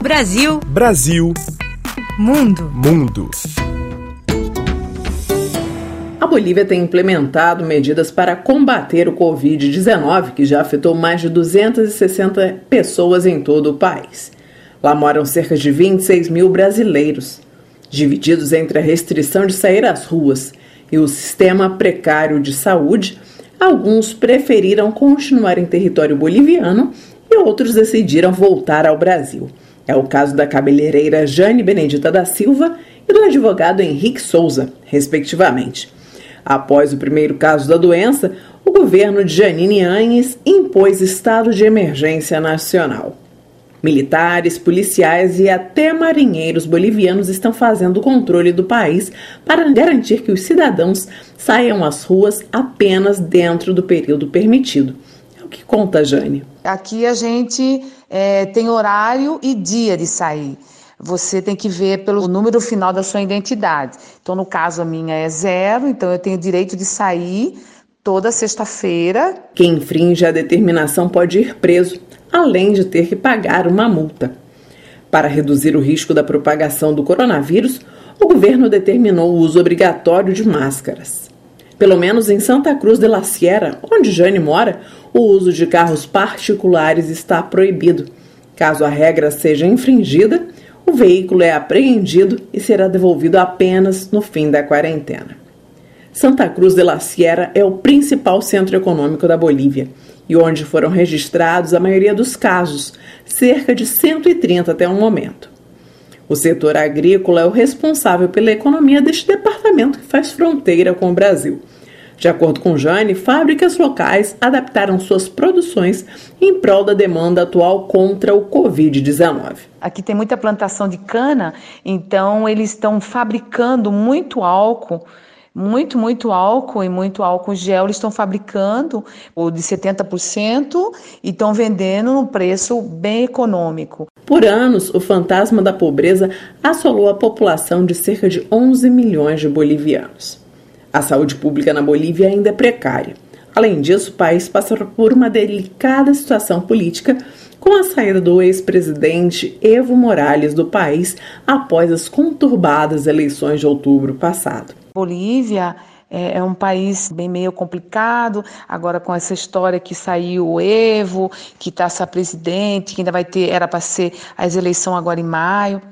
Brasil. Brasil. Mundo. Mundo. A Bolívia tem implementado medidas para combater o Covid-19, que já afetou mais de 260 pessoas em todo o país. Lá moram cerca de 26 mil brasileiros, divididos entre a restrição de sair às ruas e o sistema precário de saúde. Alguns preferiram continuar em território boliviano e outros decidiram voltar ao Brasil. É o caso da cabeleireira Jane Benedita da Silva e do advogado Henrique Souza, respectivamente. Após o primeiro caso da doença, o governo de Janine Anhes impôs estado de emergência nacional. Militares, policiais e até marinheiros bolivianos estão fazendo o controle do país para garantir que os cidadãos saiam às ruas apenas dentro do período permitido. É o que conta Jane. Aqui a gente é, tem horário e dia de sair. Você tem que ver pelo número final da sua identidade. Então, no caso, a minha é zero, então eu tenho direito de sair toda sexta-feira. Quem infringe a determinação pode ir preso, além de ter que pagar uma multa. Para reduzir o risco da propagação do coronavírus, o governo determinou o uso obrigatório de máscaras. Pelo menos em Santa Cruz de la Sierra, onde Jane mora, o uso de carros particulares está proibido. Caso a regra seja infringida, o veículo é apreendido e será devolvido apenas no fim da quarentena. Santa Cruz de la Sierra é o principal centro econômico da Bolívia e onde foram registrados a maioria dos casos, cerca de 130 até o momento. O setor agrícola é o responsável pela economia deste departamento que faz fronteira com o Brasil. De acordo com Jane, fábricas locais adaptaram suas produções em prol da demanda atual contra o Covid-19. Aqui tem muita plantação de cana, então eles estão fabricando muito álcool muito, muito álcool e muito álcool gel eles estão fabricando, o de 70%, e estão vendendo num preço bem econômico. Por anos, o fantasma da pobreza assolou a população de cerca de 11 milhões de bolivianos. A saúde pública na Bolívia ainda é precária. Além disso, o país passa por uma delicada situação política com a saída do ex-presidente Evo Morales do país após as conturbadas eleições de outubro passado. Bolívia é, é, um país bem meio complicado, agora com essa história que saiu o Evo, que está essa presidente, que ainda vai ter, era para ser as eleições agora em maio,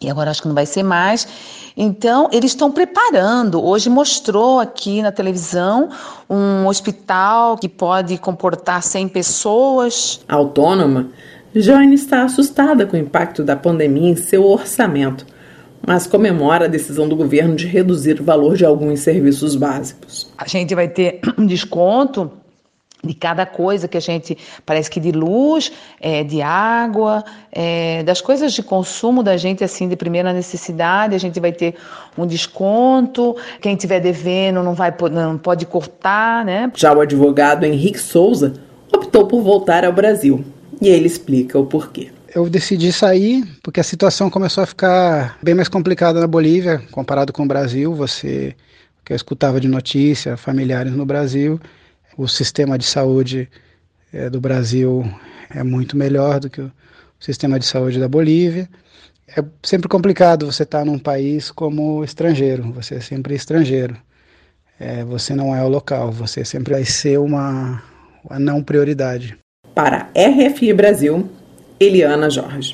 e agora acho que não vai ser mais. Então, eles estão preparando. Hoje mostrou aqui na televisão um hospital que pode comportar 100 pessoas. Autônoma, Jane está assustada com o impacto da pandemia em seu orçamento mas comemora a decisão do governo de reduzir o valor de alguns serviços básicos. A gente vai ter um desconto de cada coisa que a gente parece que de luz, é, de água, é, das coisas de consumo da gente assim de primeira necessidade, a gente vai ter um desconto. Quem tiver devendo não vai não pode cortar, né? Já o advogado Henrique Souza optou por voltar ao Brasil e ele explica o porquê eu decidi sair porque a situação começou a ficar bem mais complicada na Bolívia comparado com o Brasil. Você, que eu escutava de notícia, familiares no Brasil, o sistema de saúde é, do Brasil é muito melhor do que o sistema de saúde da Bolívia. É sempre complicado você estar num país como estrangeiro. Você é sempre estrangeiro. É, você não é o local. Você sempre vai ser uma, uma não prioridade. Para RFI Brasil, Eliana Jorge.